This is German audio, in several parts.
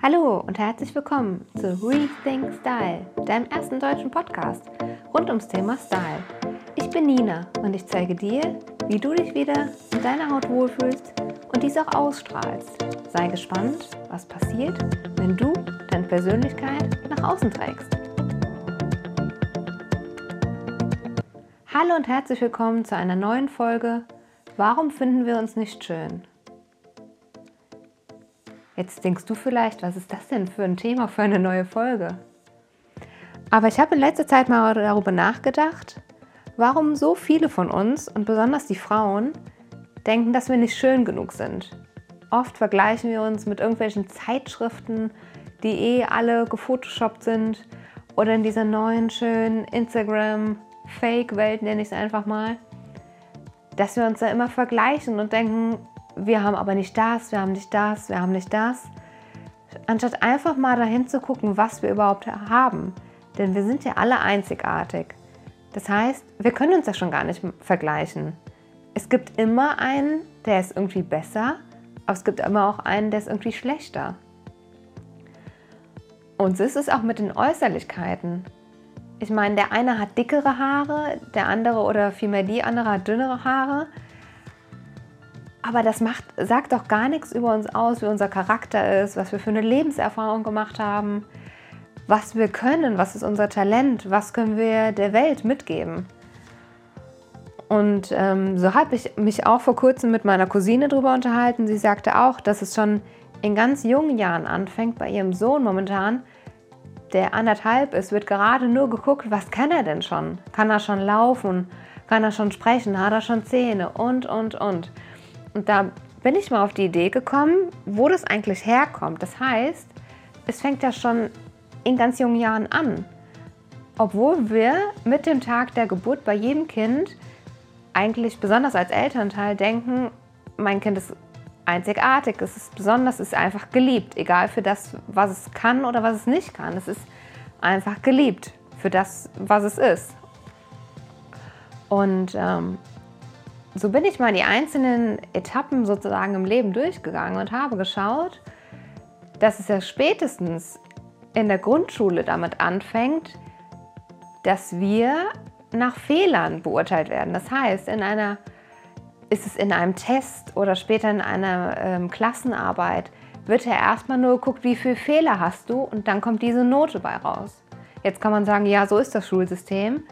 Hallo und herzlich willkommen zu Rethink Style, deinem ersten deutschen Podcast rund ums Thema Style. Ich bin Nina und ich zeige dir, wie du dich wieder in deiner Haut wohlfühlst und dies auch ausstrahlst. Sei gespannt, was passiert, wenn du deine Persönlichkeit nach außen trägst. Hallo und herzlich willkommen zu einer neuen Folge Warum finden wir uns nicht schön? Jetzt denkst du vielleicht, was ist das denn für ein Thema für eine neue Folge? Aber ich habe in letzter Zeit mal darüber nachgedacht, warum so viele von uns und besonders die Frauen denken, dass wir nicht schön genug sind. Oft vergleichen wir uns mit irgendwelchen Zeitschriften, die eh alle gefotoshoppt sind oder in dieser neuen schönen Instagram-Fake-Welt, nenne ich es einfach mal, dass wir uns da immer vergleichen und denken, wir haben aber nicht das, wir haben nicht das, wir haben nicht das. Anstatt einfach mal dahin zu gucken, was wir überhaupt haben. Denn wir sind ja alle einzigartig. Das heißt, wir können uns ja schon gar nicht vergleichen. Es gibt immer einen, der ist irgendwie besser, aber es gibt immer auch einen, der ist irgendwie schlechter. Und so ist es auch mit den Äußerlichkeiten. Ich meine, der eine hat dickere Haare, der andere oder vielmehr die andere hat dünnere Haare. Aber das macht, sagt doch gar nichts über uns aus, wie unser Charakter ist, was wir für eine Lebenserfahrung gemacht haben, was wir können, was ist unser Talent, was können wir der Welt mitgeben. Und ähm, so habe ich mich auch vor kurzem mit meiner Cousine darüber unterhalten. Sie sagte auch, dass es schon in ganz jungen Jahren anfängt, bei ihrem Sohn momentan, der anderthalb ist, wird gerade nur geguckt, was kann er denn schon? Kann er schon laufen? Kann er schon sprechen? Hat er schon Zähne? Und, und, und. Und da bin ich mal auf die Idee gekommen, wo das eigentlich herkommt. Das heißt, es fängt ja schon in ganz jungen Jahren an. Obwohl wir mit dem Tag der Geburt bei jedem Kind eigentlich besonders als Elternteil denken, mein Kind ist einzigartig, es ist besonders, es ist einfach geliebt, egal für das, was es kann oder was es nicht kann. Es ist einfach geliebt für das, was es ist. Und ähm, so bin ich mal die einzelnen Etappen sozusagen im Leben durchgegangen und habe geschaut, dass es ja spätestens in der Grundschule damit anfängt, dass wir nach Fehlern beurteilt werden. Das heißt, in einer, ist es in einem Test oder später in einer ähm, Klassenarbeit, wird ja erstmal nur geguckt, wie viele Fehler hast du und dann kommt diese Note bei raus. Jetzt kann man sagen, ja, so ist das Schulsystem.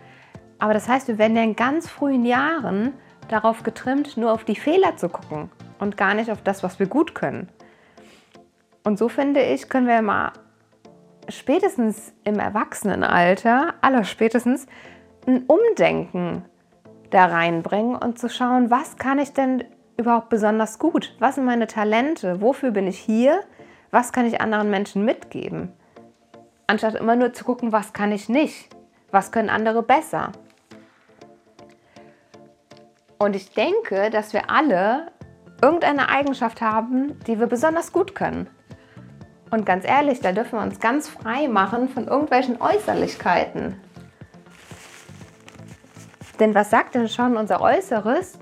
Aber das heißt, wir werden ja in ganz frühen Jahren darauf getrimmt, nur auf die Fehler zu gucken und gar nicht auf das, was wir gut können. Und so finde ich, können wir mal spätestens im Erwachsenenalter, aller spätestens, ein Umdenken da reinbringen und zu schauen, was kann ich denn überhaupt besonders gut? Was sind meine Talente? Wofür bin ich hier? Was kann ich anderen Menschen mitgeben? Anstatt immer nur zu gucken, was kann ich nicht? Was können andere besser? Und ich denke, dass wir alle irgendeine Eigenschaft haben, die wir besonders gut können. Und ganz ehrlich, da dürfen wir uns ganz frei machen von irgendwelchen Äußerlichkeiten. Denn was sagt denn schon unser Äußeres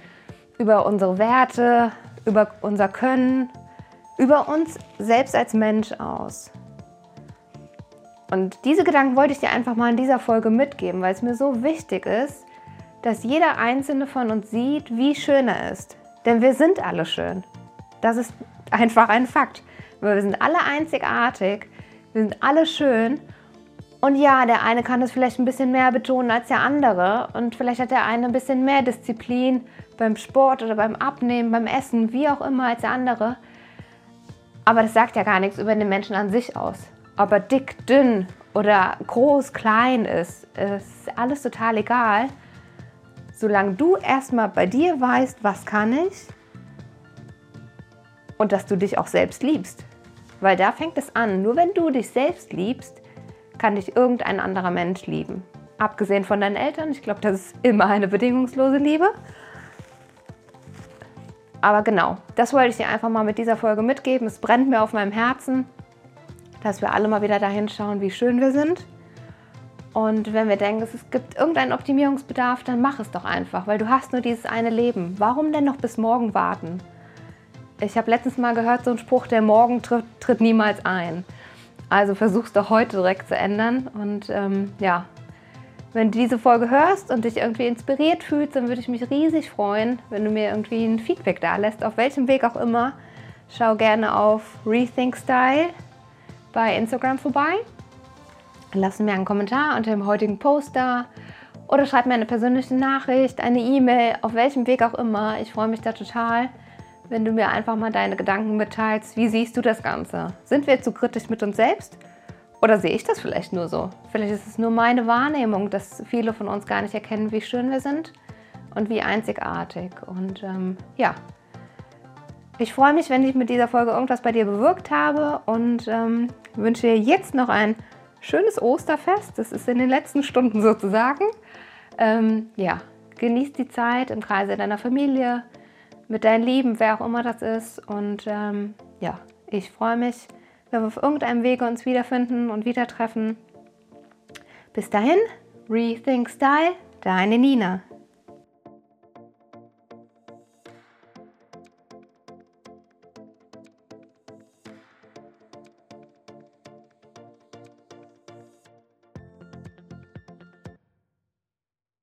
über unsere Werte, über unser Können, über uns selbst als Mensch aus? Und diese Gedanken wollte ich dir einfach mal in dieser Folge mitgeben, weil es mir so wichtig ist, dass jeder einzelne von uns sieht, wie schön er ist. Denn wir sind alle schön. Das ist einfach ein Fakt. Wir sind alle einzigartig, wir sind alle schön. Und ja, der eine kann es vielleicht ein bisschen mehr betonen als der andere. Und vielleicht hat der eine ein bisschen mehr Disziplin beim Sport oder beim Abnehmen, beim Essen, wie auch immer als der andere. Aber das sagt ja gar nichts über den Menschen an sich aus. Ob er dick, dünn oder groß, klein ist, ist alles total egal solange du erstmal bei dir weißt, was kann ich und dass du dich auch selbst liebst. Weil da fängt es an. Nur wenn du dich selbst liebst, kann dich irgendein anderer Mensch lieben. Abgesehen von deinen Eltern. Ich glaube, das ist immer eine bedingungslose Liebe. Aber genau, das wollte ich dir einfach mal mit dieser Folge mitgeben. Es brennt mir auf meinem Herzen, dass wir alle mal wieder dahin schauen, wie schön wir sind und wenn wir denken, es gibt irgendeinen Optimierungsbedarf, dann mach es doch einfach, weil du hast nur dieses eine Leben. Warum denn noch bis morgen warten? Ich habe letztens mal gehört, so einen Spruch, der Morgen tritt, tritt niemals ein. Also versuch's doch heute direkt zu ändern. Und ähm, ja, wenn du diese Folge hörst und dich irgendwie inspiriert fühlst, dann würde ich mich riesig freuen, wenn du mir irgendwie ein Feedback da lässt, auf welchem Weg auch immer. Schau gerne auf Rethink Style bei Instagram vorbei. Lass mir einen Kommentar unter dem heutigen Post da oder schreib mir eine persönliche Nachricht, eine E-Mail, auf welchem Weg auch immer. Ich freue mich da total, wenn du mir einfach mal deine Gedanken mitteilst. Wie siehst du das Ganze? Sind wir zu kritisch mit uns selbst? Oder sehe ich das vielleicht nur so? Vielleicht ist es nur meine Wahrnehmung, dass viele von uns gar nicht erkennen, wie schön wir sind und wie einzigartig. Und ähm, ja, ich freue mich, wenn ich mit dieser Folge irgendwas bei dir bewirkt habe und ähm, wünsche dir jetzt noch ein schönes Osterfest. Das ist in den letzten Stunden sozusagen. Ähm, ja, genieß die Zeit im Kreise deiner Familie, mit deinen Lieben, wer auch immer das ist. Und ähm, ja, ich freue mich, wenn wir auf irgendeinem Wege uns wiederfinden und wieder treffen. Bis dahin, Rethink Style, deine Nina.